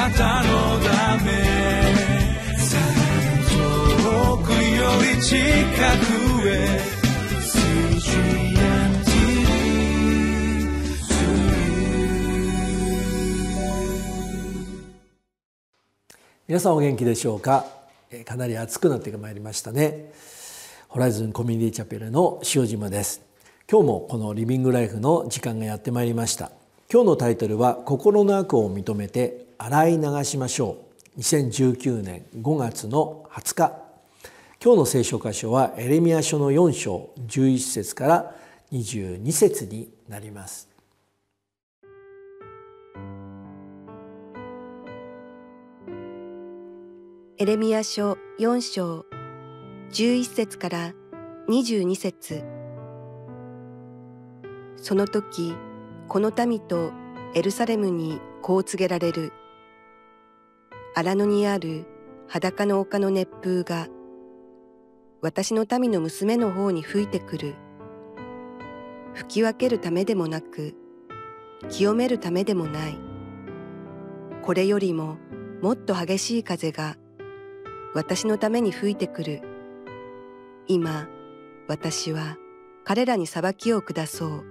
なたのため遠くより近くへ皆さんお元気でしょうか？かなり暑くなってまいりましたね。ホライズンコミュニティチャペルの塩島です。今日もこのリビングライフの時間がやってまいりました。今日のタイトルは心の悪を認めて洗い流しましょう。2019年5月の20日。今日の聖書箇所はエレミア書の4章11節から22節になります。エレミア書4章11節から22節。その時この民とエルサレムにこう告げられる。荒野にある裸の丘の熱風が私の民の娘の方に吹いてくる吹き分けるためでもなく清めるためでもないこれよりももっと激しい風が私のために吹いてくる。今、私は彼らに裁きを下そう。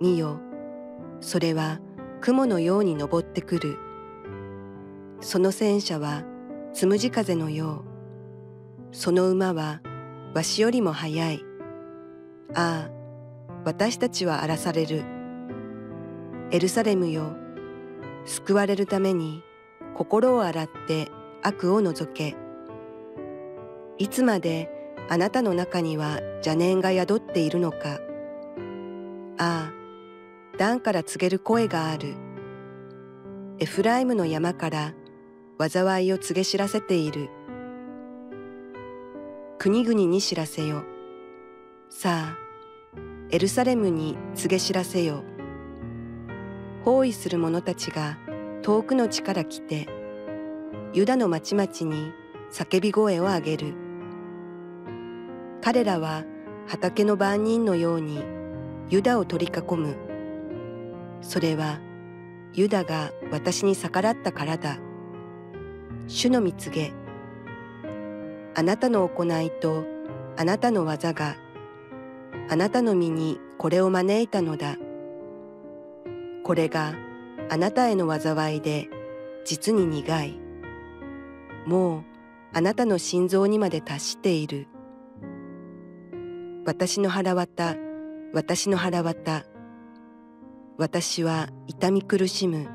見よ、それは雲のように登ってくる。その戦車はつむじ風のよう。その馬はわしよりも速い。ああ、私たちは荒らされる。エルサレムよ、救われるために心を洗って悪を除け。いつまであなたの中には邪念が宿っているのか。ああ、段から告げる声がある。エフライムの山から災いを告げ知らせている。国々に知らせよ。さあ、エルサレムに告げ知らせよ。包囲する者たちが遠くの地から来て、ユダの町々に叫び声を上げる。彼らは畑の番人のようにユダを取り囲む。それはユダが私に逆らったからだ。主の見告げ。あなたの行いとあなたの技があなたの身にこれを招いたのだ。これがあなたへの災いで実に苦い。もうあなたの心臓にまで達している。私の腹渡、私の腹渡。私は痛み苦しむ。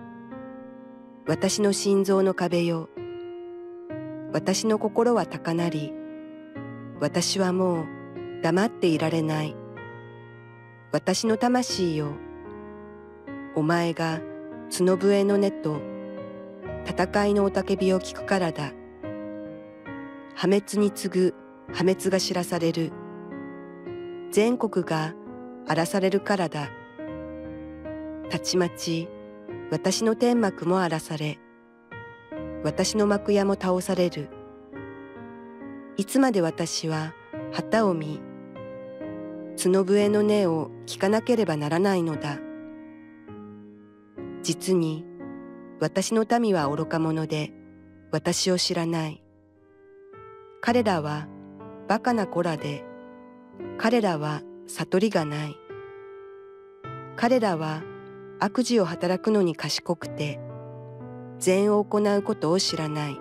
私の心臓の壁よ。私の心は高鳴り。私はもう黙っていられない。私の魂よ。お前が角笛の音と戦いの雄たけびを聞くからだ。破滅に次ぐ破滅が知らされる。全国が荒らされるからだ。たちまち私の天幕も荒らされ、私の幕屋も倒される。いつまで私は旗を見、角笛の音を聞かなければならないのだ。実に私の民は愚か者で私を知らない。彼らはバカな子らで、彼らは悟りがない。彼らは悪事を働くのに賢くて、善を行うことを知らない。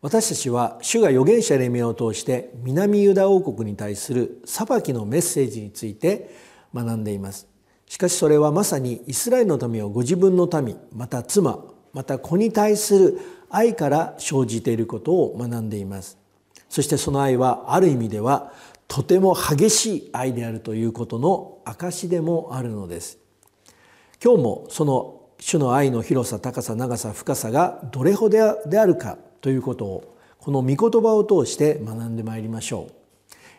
私たちは主が預言者レミアを通して南ユダ王国に対する裁きのメッセージについて学んでいます。しかしそれはまさにイスラエルの民をご自分の民また妻また子に対する愛から生じていることを学んでいますそしてその愛はある意味ではとても激しい愛であるということの証でもあるのです今日もその主の愛の広さ高さ長さ深さがどれほどであるかということをこの御言葉を通して学んでまいりましょう。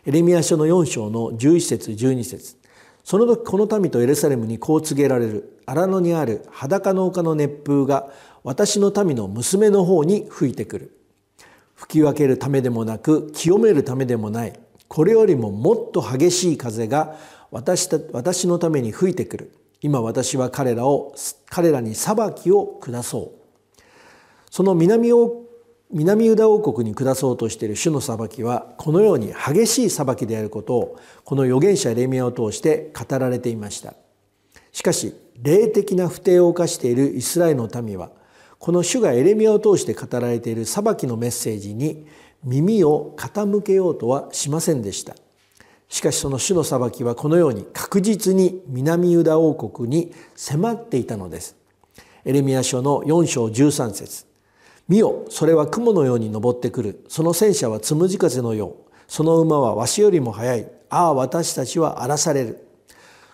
エレミア書の4章の11節12節。その時この民とエルサレムにこう告げられる。荒野にある裸の丘の熱風が私の民の娘の方に吹いてくる。吹き分けるためでもなく清めるためでもない。これよりももっと激しい風が私た私のために吹いてくる。今私は彼らを彼らに裁きを下そう。その南南ユダ王国に下そうとしている主の裁きはこのように激しい裁きであることをこの預言者レミアを通して語られていました。しかし霊的な不定を犯しているイスラエルの民はこの主がエレミアを通して語られている裁きのメッセージに耳を傾けようとはしませんでした。しかしその主の裁きはこのように確実に南ユダ王国に迫っていたのです。エレミア書の4章13節。見よそれは雲のように登ってくる。その戦車はつむじ風のよう。その馬はわしよりも速い。ああ私たちは荒らされる。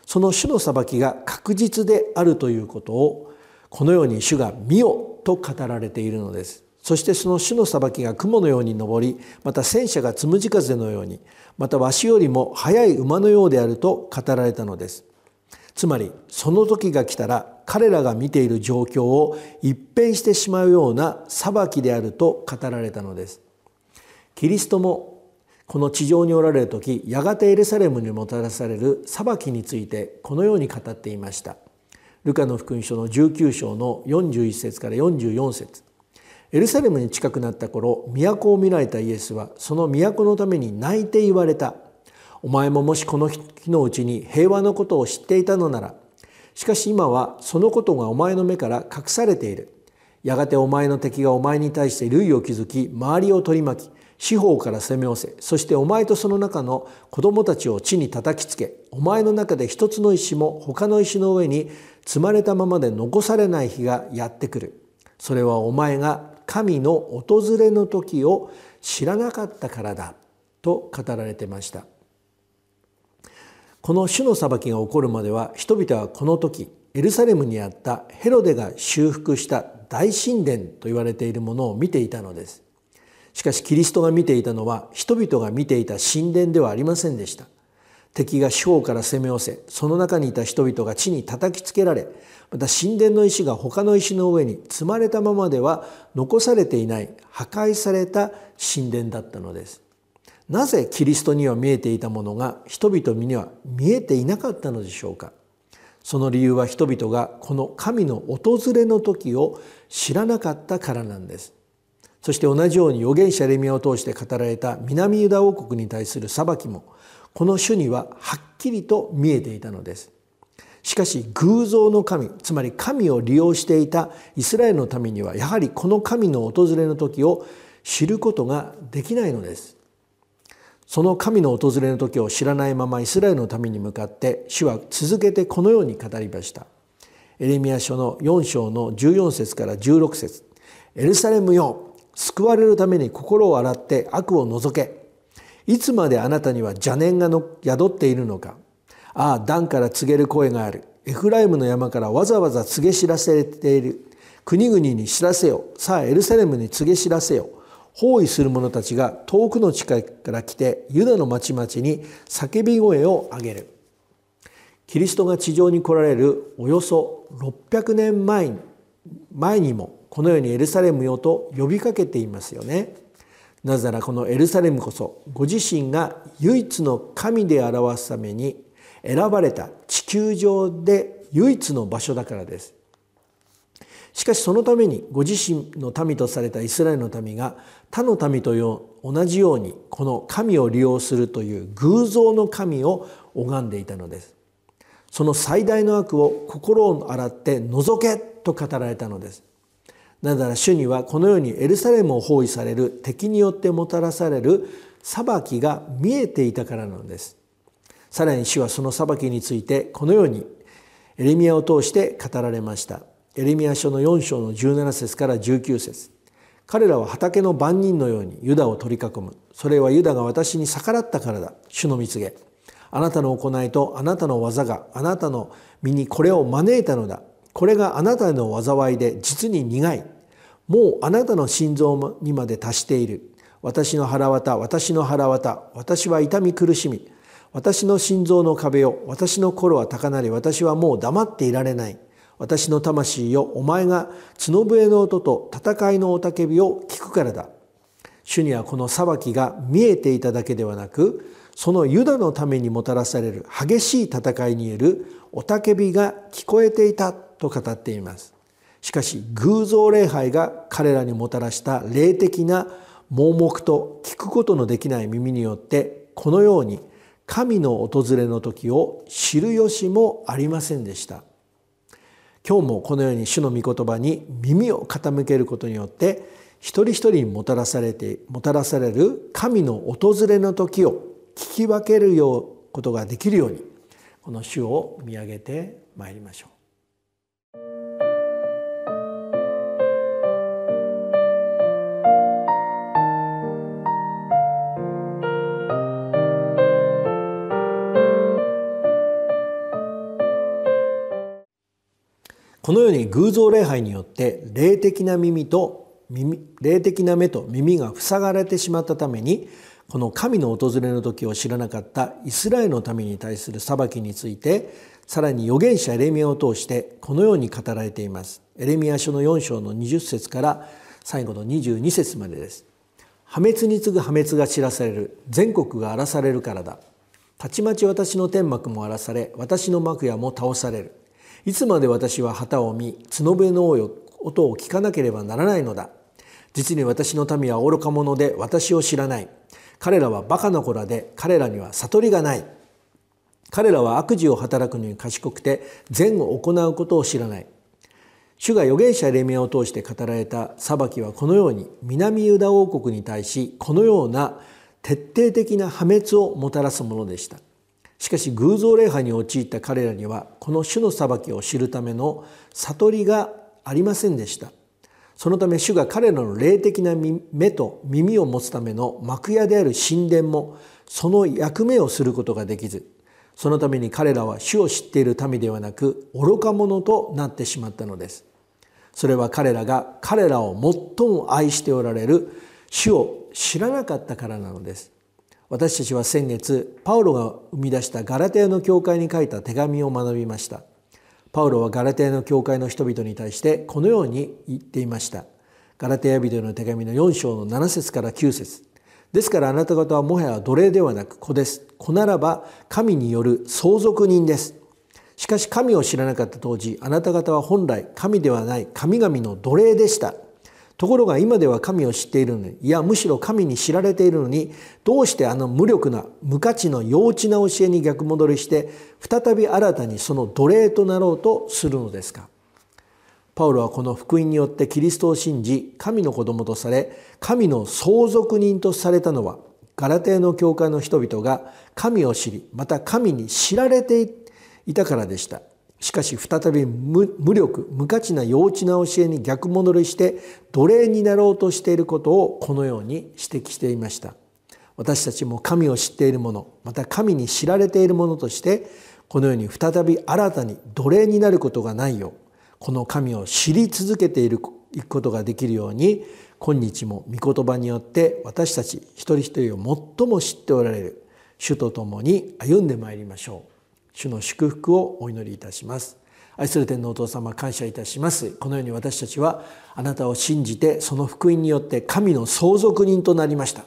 その主の裁きが確実であるということをこのように主が見よと語られているのです。そしてその主の裁きが雲のように登りまた戦車がつむじ風のようにまたわしよりも速い馬のようであると語られたのです。つまりその時が来たら彼らが見ている状況を一変してしまうような裁きであると語られたのです。キリストもこの地上におられる時やがてエルサレムにもたらされる裁きについてこのように語っていました。ルカの福音書の19章の41節から44節。エルサレムに近くなった頃都を見られたイエスはその都のために泣いて言われた。お前ももしこの日のうちに平和のことを知っていたのならしかし今はそのことがお前の目から隠されている。やがてお前の敵がお前に対して類を築き周りを取り巻き四方から攻め寄せそしてお前とその中の子供たちを地に叩きつけお前の中で一つの石も他の石の上に積まれたままで残されない日がやってくる。それはお前が神の訪れの時を知らなかったからだと語られてました。この主の裁きが起こるまでは人々はこの時エルサレムにあったヘロデが修復した大神殿と言われているものを見ていたのです。しかしキリストが見ていたのは人々が見ていた神殿ではありませんでした。敵が四方から攻め寄せその中にいた人々が地に叩きつけられまた神殿の石が他の石の上に積まれたままでは残されていない破壊された神殿だったのです。なぜキリストには見えていたものが人々には見えていなかったのでしょうか。その理由は人々がこの神の訪れの時を知らなかったからなんです。そして同じように預言者レミアを通して語られた南ユダ王国に対する裁きもこの主にははっきりと見えていたのです。しかし偶像の神つまり神を利用していたイスラエルの民にはやはりこの神の訪れの時を知ることができないのです。その神の訪れの時を知らないままイスラエルの民に向かって主は続けてこのように語りました。エレミア書の4章の14節から16節。エルサレムよ救われるために心を洗って悪を除け。いつまであなたには邪念がの宿っているのか。ああ段から告げる声がある。エフライムの山からわざわざ告げ知らせている。国々に知らせよさあエルサレムに告げ知らせよ包囲する者たちが遠くの地下から来てユダの町々に叫び声を上げる。キリストが地上に来られるおよそ600年前前にもこのようにエルサレムよと呼びかけていますよね。なぜならこのエルサレムこそご自身が唯一の神で表すために選ばれた地球上で唯一の場所だからです。しかしそのためにご自身の民とされたイスラエルの民が他の民と同じようにこの神を利用するという偶像の神を拝んでいたのです。その最大の悪を心を洗って除けと語られたのです。なぜなら主にはこのようにエルサレムを包囲される敵によってもたらされる裁きが見えていたからなのです。さらに主はその裁きについてこのようにエレミアを通して語られました。エレミア書の4章の17節から19節。彼らは畑の番人のようにユダを取り囲む。それはユダが私に逆らったからだ。主の蜜げ。あなたの行いとあなたの技があなたの身にこれを招いたのだ。これがあなたの災いで実に苦い。もうあなたの心臓にまで達している。私の腹渡私の腹渡私は痛み苦しみ。私の心臓の壁を私の心は高鳴り私はもう黙っていられない。私の魂よお前が角笛の音と戦いの雄たけびを聞くからだ。主にはこの裁きが見えていただけではなくそのユダのためにもたらされる激しい戦いによる雄たけびが聞こえていたと語っています。しかし偶像礼拝が彼らにもたらした霊的な盲目と聞くことのできない耳によってこのように神の訪れの時を知る由もありませんでした。今日もこのように主の御言葉に耳を傾けることによって一人一人にもたらされてもたらされる神の訪れの時を聞き分けるようことができるようにこの主を見上げてまいりましょう。このように偶像礼拝によって霊的な耳と耳霊的な目と耳が塞がれてしまったためにこの神の訪れの時を知らなかったイスラエルの民に対する裁きについてさらに預言者エレミアを通してこのように語られています。エレミア書の4章の20節から最後の22節までです。破滅に次ぐ破滅が知らされる全国が荒らされるからだ。たちまち私の天幕も荒らされ私の幕屋も倒される。いつまで私は旗を見角笛の音を聞かなければならないのだ。実に私の民は愚か者で私を知らない。彼らはバカな子らで彼らには悟りがない。彼らは悪事を働くのに賢くて善を行うことを知らない。主が預言者レミアを通して語られた裁きはこのように南ユダ王国に対しこのような徹底的な破滅をもたらすものでした。しかし偶像礼拝に陥った彼らにはこの主の裁きを知るための悟りがありませんでした。そのため主が彼らの霊的な目と耳を持つための幕屋である神殿もその役目をすることができずそのために彼らは主を知っている民ではなく愚か者となってしまったのです。それは彼らが彼らを最も愛しておられる主を知らなかったからなのです。私たちは先月パウロが生み出したガラテヤの教会に書いた手紙を学びました。パウロはガラテヤの教会の人々に対してこのように言っていました。ガラテヤ人の手紙の4章の7節から9節。ですからあなた方はもはや奴隷ではなく子です。子ならば神による相続人です。しかし神を知らなかった当時あなた方は本来神ではない神々の奴隷でした。ところが今では神を知っているのにいやむしろ神に知られているのにどうしてあの無力な無価値の幼稚な教えに逆戻りして再び新たにその奴隷となろうとするのですか？パウロはこの福音によってキリストを信じ神の子供とされ神の相続人とされたのはガラテヤの教会の人々が神を知りまた神に知られていたからでした。しかし再び無力無価値な幼稚な教えに逆戻りして奴隷になろうとしていることをこのように指摘していました私たちも神を知っている者また神に知られている者としてこのように再び新たに奴隷になることがないようこの神を知り続けていくことができるように今日も御言葉によって私たち一人一人を最も知っておられる主と共に歩んでまいりましょう。主の祝福をお祈りいたします。愛する天皇お父様感謝いたします。このように私たちはあなたを信じてその福音によって神の相続人となりました。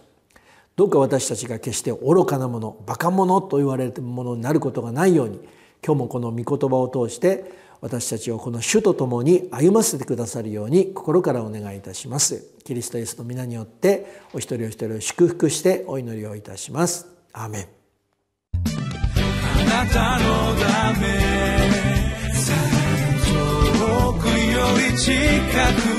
どうか私たちが決して愚かなものバカ者と言われるものになることがないように今日もこの御言葉を通して私たちをこの主と共に歩ませてくださるように心からお願いいたします。キリストイエスの皆によってお一人お一人を祝福してお祈りをいたします。アーメン。なたのため。遠くより近く。